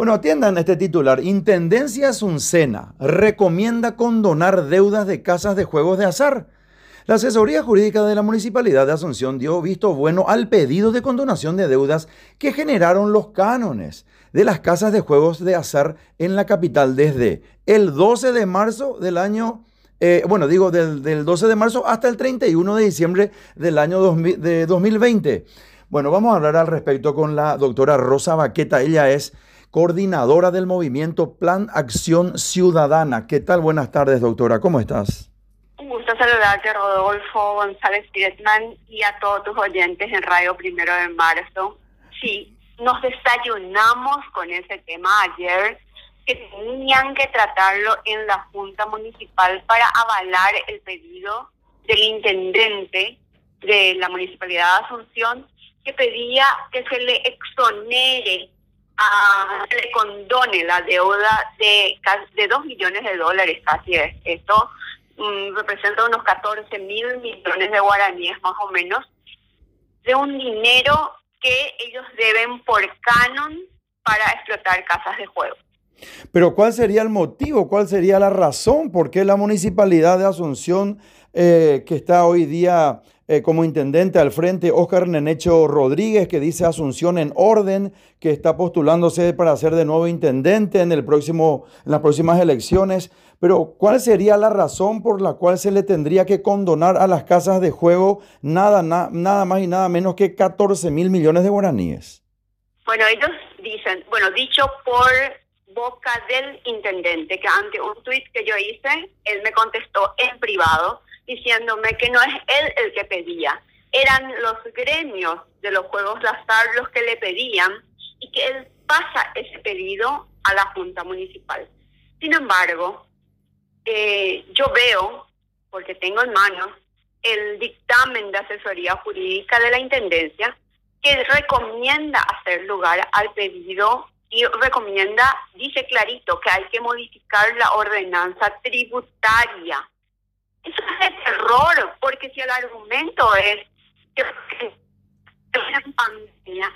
Bueno, atiendan este titular. Intendencia Asuncena recomienda condonar deudas de casas de juegos de azar. La asesoría jurídica de la Municipalidad de Asunción dio visto bueno al pedido de condonación de deudas que generaron los cánones de las casas de juegos de azar en la capital desde el 12 de marzo del año, eh, bueno, digo del, 12 de marzo hasta el 31 de diciembre del año de 2020. Bueno, vamos a hablar al respecto con la doctora Rosa Baqueta. Ella es coordinadora del movimiento Plan Acción Ciudadana. ¿Qué tal? Buenas tardes, doctora. ¿Cómo estás? Un gusto saludarte, Rodolfo González Piedman, y a todos tus oyentes en Radio Primero de Marzo. Sí, nos desayunamos con ese tema ayer, que tenían que tratarlo en la Junta Municipal para avalar el pedido del intendente de la Municipalidad de Asunción, que pedía que se le exonere le condone la deuda de, de 2 millones de dólares, casi es. Esto mm, representa unos 14 mil millones de guaraníes más o menos, de un dinero que ellos deben por canon para explotar casas de juego. Pero ¿cuál sería el motivo? ¿Cuál sería la razón por qué la municipalidad de Asunción, eh, que está hoy día eh, como intendente al frente Oscar Nenecho Rodríguez, que dice Asunción en orden, que está postulándose para ser de nuevo intendente en, el próximo, en las próximas elecciones. Pero, ¿cuál sería la razón por la cual se le tendría que condonar a las casas de juego nada, nada más y nada menos que 14 mil millones de guaraníes? Bueno, ellos dicen, bueno, dicho por boca del intendente, que ante un tuit que yo hice, él me contestó en privado diciéndome que no es él el que pedía, eran los gremios de los juegos de azar los que le pedían y que él pasa ese pedido a la Junta Municipal. Sin embargo, eh, yo veo, porque tengo en manos, el dictamen de asesoría jurídica de la Intendencia que recomienda hacer lugar al pedido y recomienda, dice clarito, que hay que modificar la ordenanza tributaria eso es error, porque si el argumento es que una pandemia,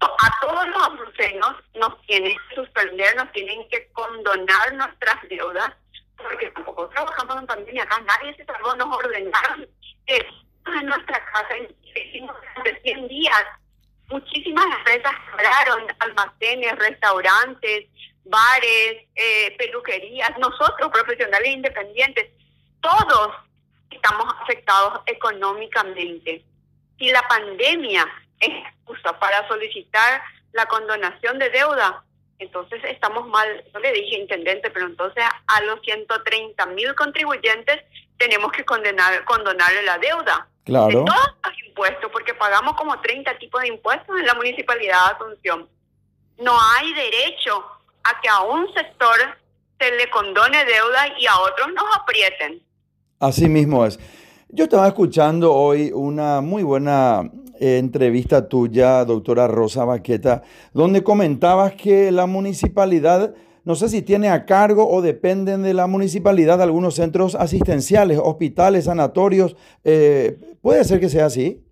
a todos los abusenos nos tienen que suspender, nos tienen que condonar nuestras deudas, porque tampoco trabajamos en pandemia acá, nadie se salvó, nos ordenaron que en nuestra casa hicimos de 100 días. Muchísimas empresas cerraron, almacenes, restaurantes, bares, eh, peluquerías, nosotros profesionales independientes, todos estamos afectados económicamente. Si la pandemia es excusa para solicitar la condonación de deuda, entonces estamos mal, no le dije intendente, pero entonces a los 130 mil contribuyentes tenemos que condenar, condonarle la deuda. Claro. De todos los impuestos, porque pagamos como 30 tipos de impuestos en la municipalidad de Asunción. No hay derecho a que a un sector se le condone deuda y a otros nos aprieten. Así mismo es. Yo estaba escuchando hoy una muy buena eh, entrevista tuya, doctora Rosa Baqueta, donde comentabas que la municipalidad, no sé si tiene a cargo o dependen de la municipalidad algunos centros asistenciales, hospitales, sanatorios. Eh, ¿Puede ser que sea así?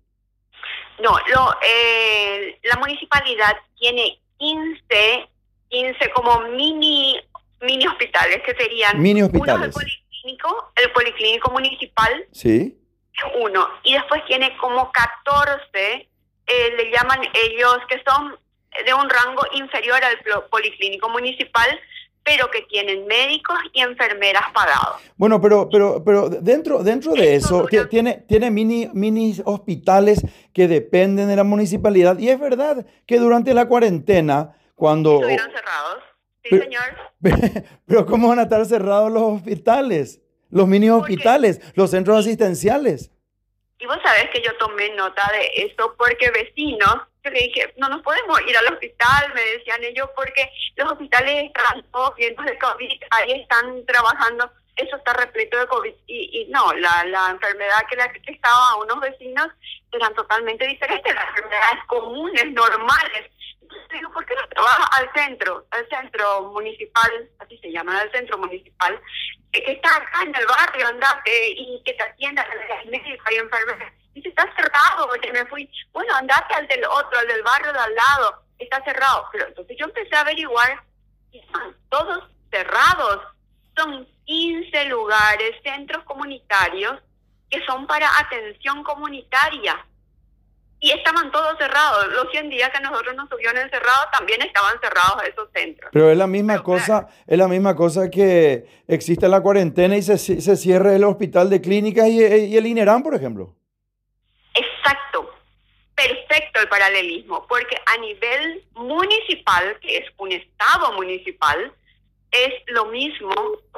No, lo, eh, la municipalidad tiene 15 15 como mini mini hospitales que serían mini hospitales. el policlínico, el policlínico municipal. Sí. Uno. Y después tiene como 14, eh, le llaman ellos, que son de un rango inferior al policlínico municipal, pero que tienen médicos y enfermeras pagados. Bueno, pero pero pero dentro dentro de eso tiene tiene mini mini hospitales que dependen de la municipalidad y es verdad que durante la cuarentena cuando... Estuvieron cerrados. Sí, señor. Pero ¿cómo van a estar cerrados los hospitales? Los mini hospitales, los centros asistenciales. Y vos sabés que yo tomé nota de eso porque vecinos, yo le dije, no nos podemos ir al hospital, me decían ellos, porque los hospitales están todos llenos de COVID, ahí están trabajando, eso está repleto de COVID. Y, y no, la, la enfermedad que, que estaba a unos vecinos eran totalmente diferentes, las enfermedades comunes, normales ¿por qué no trabaja al centro, al centro municipal, así se llama, al centro municipal, que está acá en el barrio, andate y que te atienda el médico y enfermera? Dice, está cerrado, porque me fui. Bueno, andate al del otro, al del barrio de al lado. está cerrado. Pero entonces yo empecé a averiguar y están todos cerrados. Son 15 lugares, centros comunitarios que son para atención comunitaria. Y estaban todos cerrados. Los 100 días que nosotros nos tuvieron encerrados también estaban cerrados esos centros. Pero es la misma cosa, es la misma cosa que existe la cuarentena y se, se cierre el hospital de clínicas y, y el INERAM, por ejemplo. Exacto. Perfecto el paralelismo, porque a nivel municipal, que es un estado municipal, es lo mismo,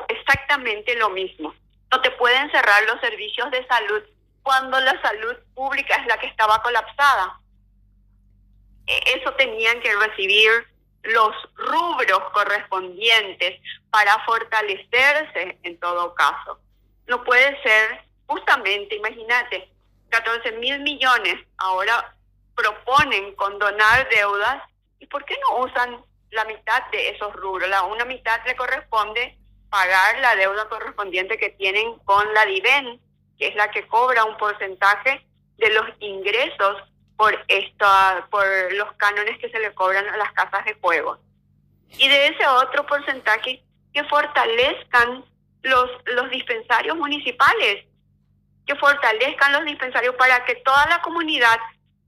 exactamente lo mismo. No te pueden cerrar los servicios de salud cuando la salud pública es la que estaba colapsada. E, eso tenían que recibir los rubros correspondientes para fortalecerse en todo caso. No puede ser, justamente, imagínate, 14 mil millones ahora proponen condonar deudas, ¿y por qué no usan la mitad de esos rubros? La una mitad le corresponde pagar la deuda correspondiente que tienen con la DIVEN, que es la que cobra un porcentaje de los ingresos por esta, por los cánones que se le cobran a las casas de juego. Y de ese otro porcentaje que fortalezcan los, los dispensarios municipales, que fortalezcan los dispensarios para que toda la comunidad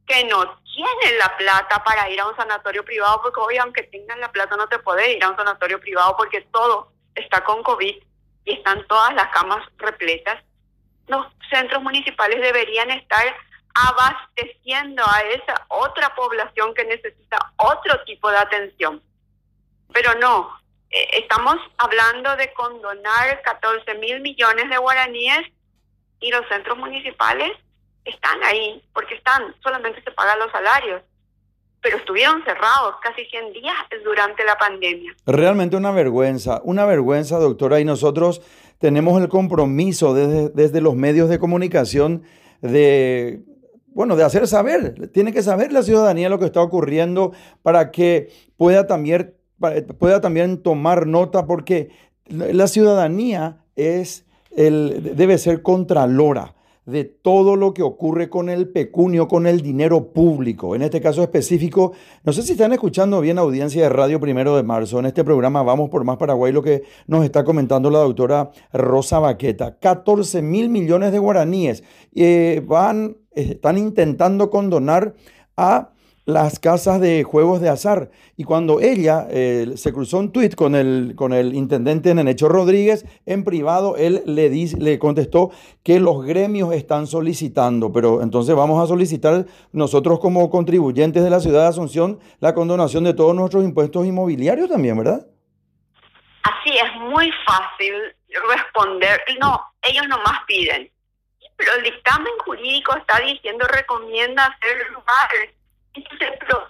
que no tiene la plata para ir a un sanatorio privado, porque hoy aunque tengan la plata no te puedes ir a un sanatorio privado porque todo está con COVID y están todas las camas repletas, los centros municipales deberían estar abasteciendo a esa otra población que necesita otro tipo de atención. Pero no, eh, estamos hablando de condonar 14 mil millones de guaraníes y los centros municipales están ahí porque están, solamente se pagan los salarios pero estuvieron cerrados casi 100 días durante la pandemia. Realmente una vergüenza, una vergüenza, doctora, y nosotros tenemos el compromiso desde, desde los medios de comunicación de, bueno, de hacer saber, tiene que saber la ciudadanía lo que está ocurriendo para que pueda también, pueda también tomar nota, porque la ciudadanía es el, debe ser contralora de todo lo que ocurre con el pecunio, con el dinero público. En este caso específico, no sé si están escuchando bien audiencia de Radio Primero de Marzo. En este programa Vamos por Más Paraguay, lo que nos está comentando la doctora Rosa Baqueta. 14 mil millones de guaraníes eh, van, están intentando condonar a las casas de juegos de azar. Y cuando ella eh, se cruzó un tuit con el, con el intendente Nenecho Rodríguez, en privado él le, le contestó que los gremios están solicitando, pero entonces vamos a solicitar nosotros como contribuyentes de la ciudad de Asunción la condonación de todos nuestros impuestos inmobiliarios también, ¿verdad? Así es muy fácil responder. No, ellos nomás piden. Pero el dictamen jurídico está diciendo, recomienda hacer lugares entonces, pero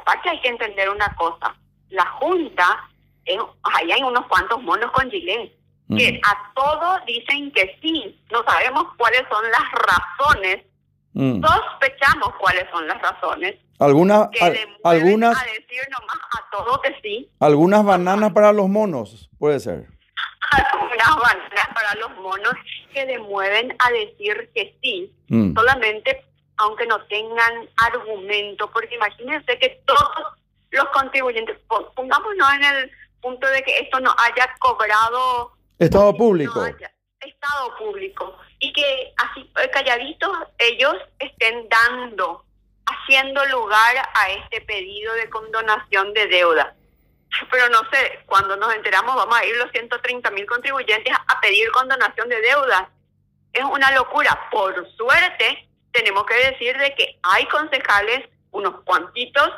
aparte hay que entender una cosa. La Junta, ahí hay unos cuantos monos con Gilén, que a todo dicen que sí. No sabemos cuáles son las razones. Sospechamos cuáles son las razones. Algunas, algunas, a decir nomás a todo que sí. Algunas bananas para los monos, puede ser. Algunas bananas para los monos que le mueven a decir que sí, solamente aunque no tengan argumento, porque imagínense que todos los contribuyentes, pongámonos en el punto de que esto no haya cobrado Estado público. estado público. Y que así eh, calladitos ellos estén dando, haciendo lugar a este pedido de condonación de deuda. Pero no sé, cuando nos enteramos vamos a ir los 130 mil contribuyentes a pedir condonación de deuda. Es una locura. Por suerte, tenemos que decir de que hay concejales, unos cuantitos,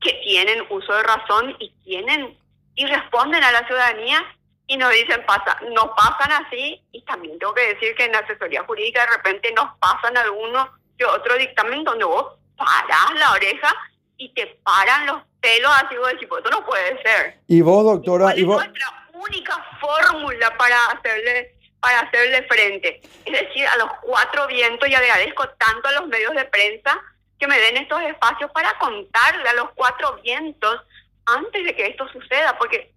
que tienen uso de razón y tienen y responden a la ciudadanía y nos dicen, pasa, nos pasan así, y también tengo que decir que en la asesoría jurídica de repente nos pasan algunos que otro dictamen donde vos parás la oreja y te paran los pelos así, vos decís, pues esto no puede ser. Y vos, doctora, y, vos... nuestra única fórmula para hacerle para hacerle frente. Es decir, a los cuatro vientos y agradezco tanto a los medios de prensa que me den estos espacios para contarle a los cuatro vientos antes de que esto suceda, porque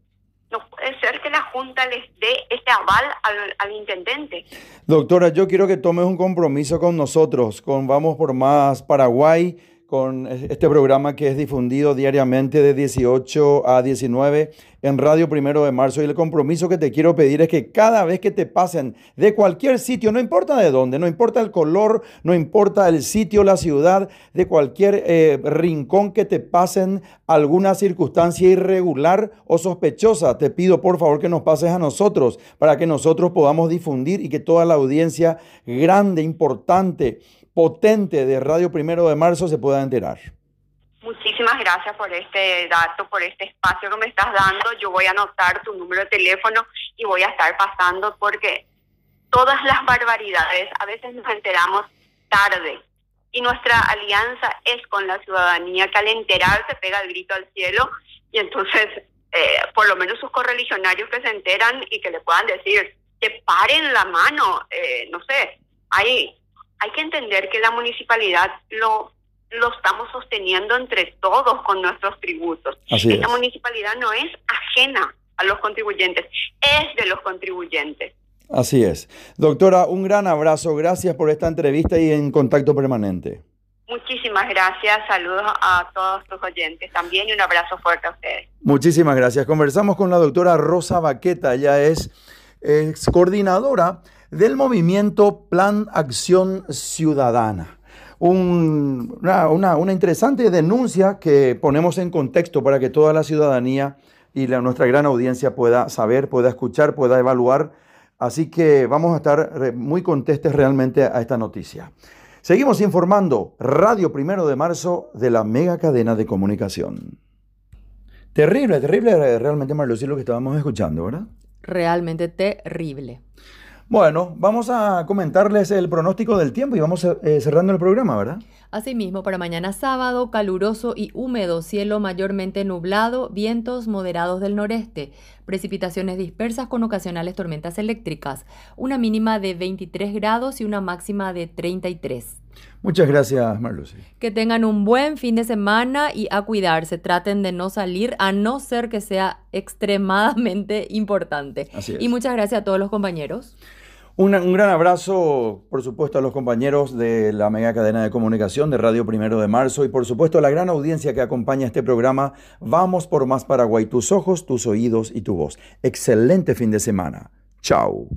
no puede ser que la Junta les dé este aval al, al, intendente. Doctora, yo quiero que tomes un compromiso con nosotros, con Vamos por Más Paraguay, con este programa que es difundido diariamente de 18 a 19 en Radio Primero de Marzo. Y el compromiso que te quiero pedir es que cada vez que te pasen de cualquier sitio, no importa de dónde, no importa el color, no importa el sitio, la ciudad, de cualquier eh, rincón que te pasen alguna circunstancia irregular o sospechosa, te pido por favor que nos pases a nosotros para que nosotros podamos difundir y que toda la audiencia grande, importante, potente de Radio Primero de Marzo se pueda enterar. Muchísimas gracias por este dato, por este espacio que me estás dando. Yo voy a anotar tu número de teléfono y voy a estar pasando porque todas las barbaridades a veces nos enteramos tarde y nuestra alianza es con la ciudadanía que al enterarse pega el grito al cielo y entonces eh, por lo menos sus correligionarios que se enteran y que le puedan decir que paren la mano, eh, no sé, hay hay que entender que la municipalidad lo, lo estamos sosteniendo entre todos con nuestros tributos. Así Esta municipalidad no es ajena a los contribuyentes, es de los contribuyentes. Así es. Doctora, un gran abrazo, gracias por esta entrevista y en contacto permanente. Muchísimas gracias, saludos a todos tus oyentes también y un abrazo fuerte a ustedes. Muchísimas gracias. Conversamos con la doctora Rosa Baqueta, ella es, es coordinadora del movimiento Plan Acción Ciudadana. una, interesante denuncia que ponemos en contexto para que toda la ciudadanía y la, nuestra gran audiencia pueda saber, pueda escuchar, pueda evaluar. Así que vamos a estar muy contestes realmente a esta noticia. Seguimos informando Radio Primero de Marzo de la mega cadena de comunicación. Terrible, terrible realmente, Marlucy, lo que estábamos escuchando, ¿verdad? Realmente terrible. Bueno, vamos a comentarles el pronóstico del tiempo y vamos eh, cerrando el programa, ¿verdad? Asimismo, para mañana sábado, caluroso y húmedo, cielo mayormente nublado, vientos moderados del noreste, precipitaciones dispersas con ocasionales tormentas eléctricas, una mínima de 23 grados y una máxima de 33. Muchas gracias, Marlucy. Que tengan un buen fin de semana y a cuidarse. Traten de no salir a no ser que sea extremadamente importante. Así es. Y muchas gracias a todos los compañeros. un gran abrazo, por supuesto, a los compañeros de la mega cadena de comunicación de Radio Primero de Marzo y, por supuesto, a la gran audiencia que acompaña este programa. Vamos por más Paraguay, tus ojos, tus oídos y tu voz. Excelente fin de semana. Chao.